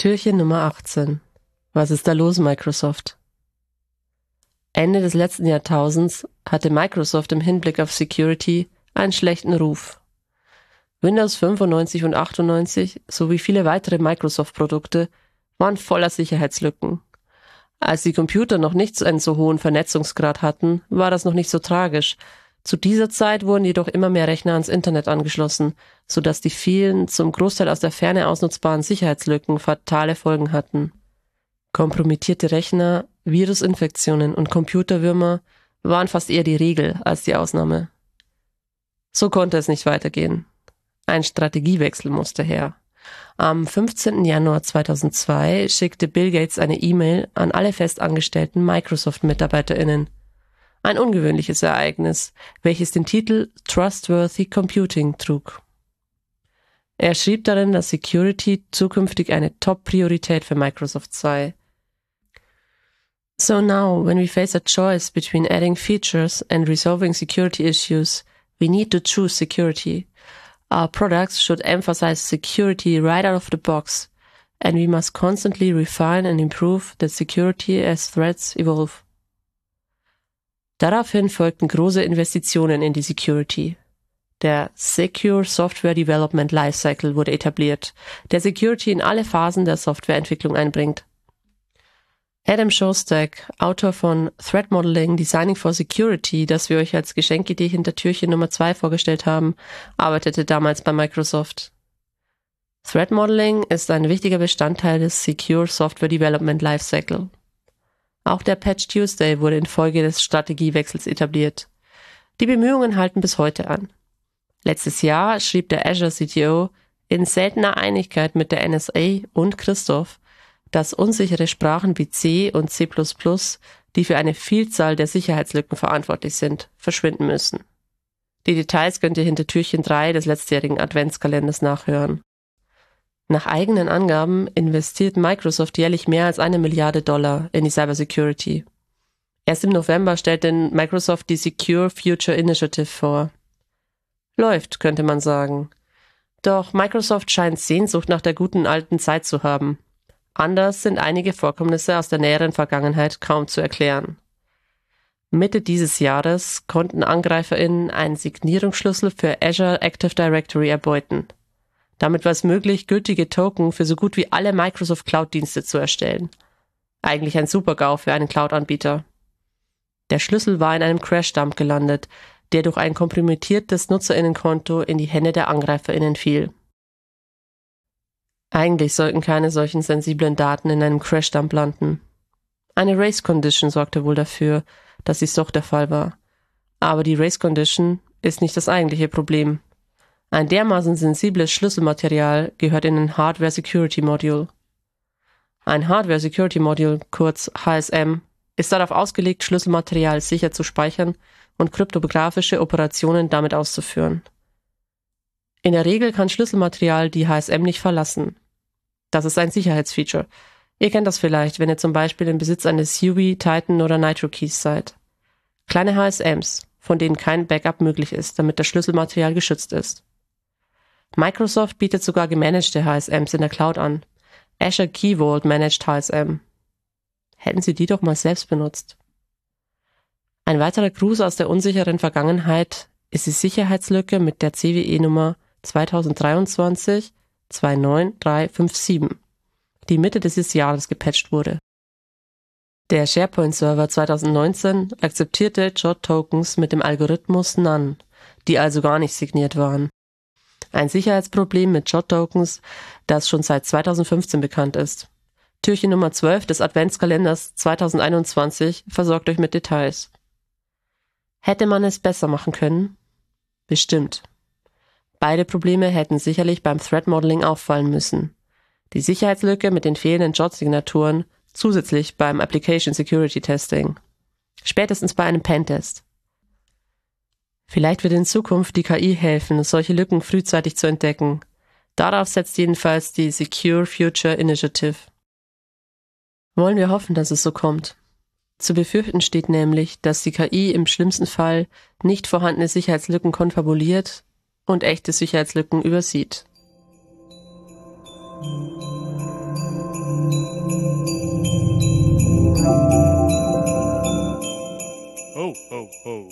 Türchen Nummer 18. Was ist da los, Microsoft? Ende des letzten Jahrtausends hatte Microsoft im Hinblick auf Security einen schlechten Ruf. Windows 95 und 98 sowie viele weitere Microsoft-Produkte waren voller Sicherheitslücken. Als die Computer noch nicht einen so hohen Vernetzungsgrad hatten, war das noch nicht so tragisch, zu dieser Zeit wurden jedoch immer mehr Rechner ans Internet angeschlossen, so dass die vielen, zum Großteil aus der Ferne ausnutzbaren Sicherheitslücken fatale Folgen hatten. Kompromittierte Rechner, Virusinfektionen und Computerwürmer waren fast eher die Regel als die Ausnahme. So konnte es nicht weitergehen. Ein Strategiewechsel musste her. Am 15. Januar 2002 schickte Bill Gates eine E-Mail an alle festangestellten Microsoft-MitarbeiterInnen. Ein ungewöhnliches Ereignis, welches den Titel Trustworthy Computing trug. Er schrieb darin, dass Security zukünftig eine Top-Priorität für Microsoft sei. So now, when we face a choice between adding features and resolving security issues, we need to choose security. Our products should emphasize security right out of the box, and we must constantly refine and improve the security as threats evolve. Daraufhin folgten große Investitionen in die Security. Der Secure Software Development Lifecycle wurde etabliert, der Security in alle Phasen der Softwareentwicklung einbringt. Adam Shostak, Autor von Threat Modeling Designing for Security, das wir euch als Geschenkidee hinter Türchen Nummer 2 vorgestellt haben, arbeitete damals bei Microsoft. Threat Modeling ist ein wichtiger Bestandteil des Secure Software Development Lifecycle. Auch der Patch Tuesday wurde infolge des Strategiewechsels etabliert. Die Bemühungen halten bis heute an. Letztes Jahr schrieb der Azure CTO in seltener Einigkeit mit der NSA und Christoph, dass unsichere Sprachen wie C und C++, die für eine Vielzahl der Sicherheitslücken verantwortlich sind, verschwinden müssen. Die Details könnt ihr hinter Türchen 3 des letztjährigen Adventskalenders nachhören. Nach eigenen Angaben investiert Microsoft jährlich mehr als eine Milliarde Dollar in die Cybersecurity. Erst im November stellte Microsoft die Secure Future Initiative vor. Läuft, könnte man sagen. Doch Microsoft scheint Sehnsucht nach der guten alten Zeit zu haben. Anders sind einige Vorkommnisse aus der näheren Vergangenheit kaum zu erklären. Mitte dieses Jahres konnten AngreiferInnen einen Signierungsschlüssel für Azure Active Directory erbeuten. Damit war es möglich, gültige Token für so gut wie alle Microsoft Cloud-Dienste zu erstellen. Eigentlich ein Super-GAU für einen Cloud-Anbieter. Der Schlüssel war in einem Crash-Dump gelandet, der durch ein kompromittiertes Nutzerinnenkonto in die Hände der AngreiferInnen fiel. Eigentlich sollten keine solchen sensiblen Daten in einem Crash-Dump landen. Eine Race-Condition sorgte wohl dafür, dass dies doch der Fall war. Aber die Race-Condition ist nicht das eigentliche Problem. Ein dermaßen sensibles Schlüsselmaterial gehört in ein Hardware Security Module. Ein Hardware Security Module, kurz HSM, ist darauf ausgelegt, Schlüsselmaterial sicher zu speichern und kryptografische Operationen damit auszuführen. In der Regel kann Schlüsselmaterial die HSM nicht verlassen. Das ist ein Sicherheitsfeature. Ihr kennt das vielleicht, wenn ihr zum Beispiel im Besitz eines Huey, Titan oder Nitro Keys seid. Kleine HSMs, von denen kein Backup möglich ist, damit das Schlüsselmaterial geschützt ist. Microsoft bietet sogar gemanagte HSMs in der Cloud an. Azure Key Vault Managed HSM. Hätten Sie die doch mal selbst benutzt. Ein weiterer Gruß aus der unsicheren Vergangenheit ist die Sicherheitslücke mit der CWE-Nummer 2023 29357, die Mitte dieses Jahres gepatcht wurde. Der SharePoint-Server 2019 akzeptierte JOT-Tokens mit dem Algorithmus None, die also gar nicht signiert waren. Ein Sicherheitsproblem mit JOT-Tokens, das schon seit 2015 bekannt ist. Türchen Nummer 12 des Adventskalenders 2021 versorgt euch mit Details. Hätte man es besser machen können? Bestimmt. Beide Probleme hätten sicherlich beim Threat Modeling auffallen müssen. Die Sicherheitslücke mit den fehlenden JOT-Signaturen zusätzlich beim Application Security Testing. Spätestens bei einem Pentest. Vielleicht wird in Zukunft die KI helfen, solche Lücken frühzeitig zu entdecken. Darauf setzt jedenfalls die Secure Future Initiative. Wollen wir hoffen, dass es so kommt. Zu befürchten steht nämlich, dass die KI im schlimmsten Fall nicht vorhandene Sicherheitslücken konfabuliert und echte Sicherheitslücken übersieht. Ho, ho, ho.